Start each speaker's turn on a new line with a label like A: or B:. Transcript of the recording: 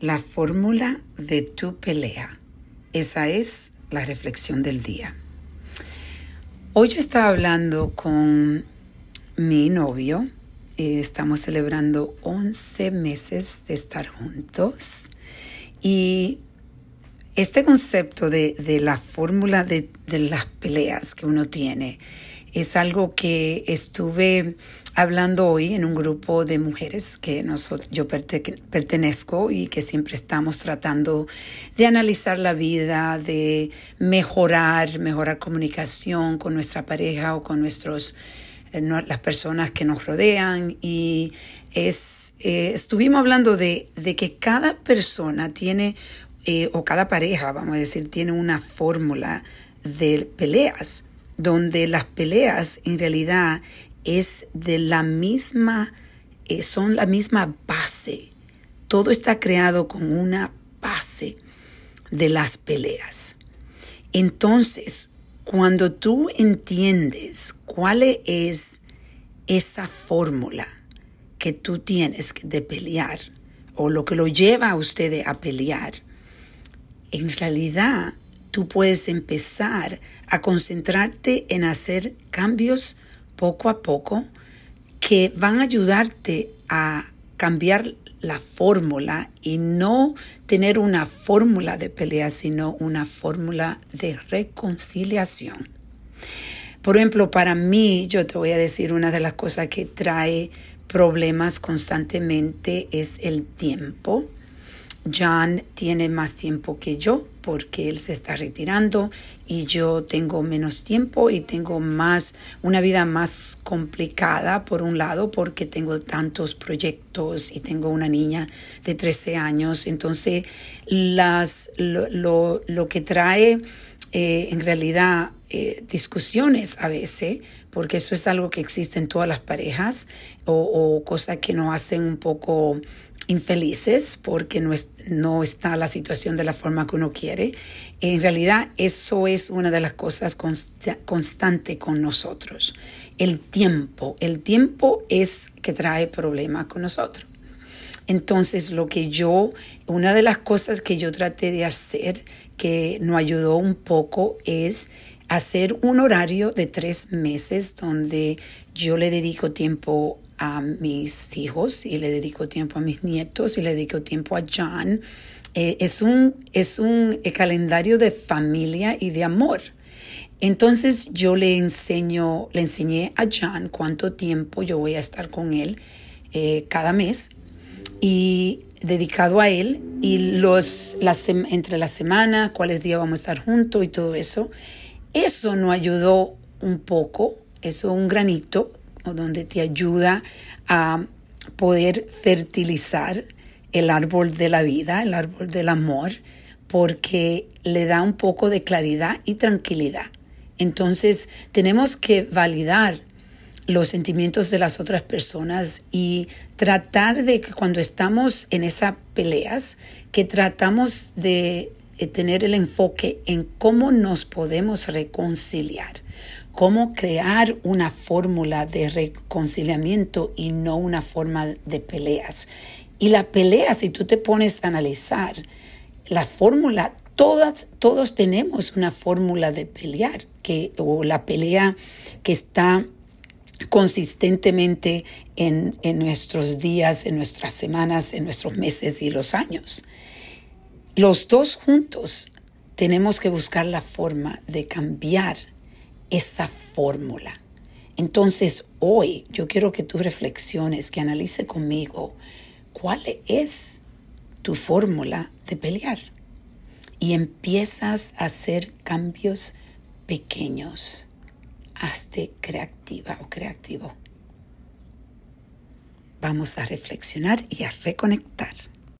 A: La fórmula de tu pelea. Esa es la reflexión del día. Hoy yo estaba hablando con mi novio. Eh, estamos celebrando 11 meses de estar juntos. Y este concepto de, la fórmula de, de las peleas que uno tiene es algo que estuve hablando hoy en un grupo de mujeres que nosotros, yo pertenezco y que siempre estamos tratando de analizar la vida, de mejorar, mejorar comunicación con nuestra pareja o con nuestros eh, las personas que nos rodean. Y es, eh, estuvimos hablando de, de, que cada persona tiene, eh, o cada pareja, vamos a decir, tiene una fórmula de peleas, donde las peleas en realidad es de la misma, eh, son la misma base. Todo está creado con una base de las peleas. Entonces, cuando tú entiendes cuál es esa fórmula que tú tienes de pelear o lo que lo lleva a ustedes a pelear, en realidad tú puedes empezar a concentrarte en hacer cambios poco a poco que van a ayudarte a cambiar la fórmula y no tener una fórmula de pelea, sino una fórmula de reconciliación. Por ejemplo, para mí, yo te voy a decir una de las cosas que trae problemas constantemente es el tiempo. John tiene más tiempo que yo porque él se está retirando y yo tengo menos tiempo y tengo más una vida más complicada por un lado porque tengo tantos proyectos y tengo una niña de 13 años. Entonces las lo, que trae eh, en realidad eh, discusiones a veces porque eso es algo que existe en todas las parejas o, o cosas que nos hacen un poco infelices porque no, no está la situación de la forma que uno quiere. En realidad eso es una de las cosas constante con nosotros. El tiempo, el tiempo es que trae problemas con nosotros. Entonces lo que yo, una de las cosas que yo traté de hacer que nos ayudó un poco es hacer un horario de tres meses donde yo le dedico tiempo a mis hijos y le dedico tiempo a mis nietos y le dedico tiempo a John. Eh, es un, es un calendario de familia y de amor. Entonces yo le enseño, le enseñé a John cuánto tiempo yo voy a estar con él eh, cada mes y dedicado a él y los las, entre la semana, cuáles días vamos a estar juntos y todo eso. Eso nos ayudó un poco, eso un granito donde te ayuda a poder fertilizar el árbol de la vida, el árbol del amor, porque le da un poco de claridad y tranquilidad. Entonces tenemos que validar los sentimientos de las otras personas y tratar de que cuando estamos en esas peleas, que tratamos de tener el enfoque en cómo nos podemos reconciliar cómo crear una fórmula de reconciliamiento y no una forma de peleas. Y la pelea, si tú te pones a analizar, la fórmula, todas, todos tenemos una fórmula de pelear, que, o la pelea que está consistentemente en, en nuestros días, en nuestras semanas, en nuestros meses y los años. Los dos juntos tenemos que buscar la forma de cambiar esa fórmula. Entonces hoy yo quiero que tú reflexiones, que analice conmigo cuál es tu fórmula de pelear y empiezas a hacer cambios pequeños. Hazte creativa o creativo. Vamos a reflexionar y a reconectar.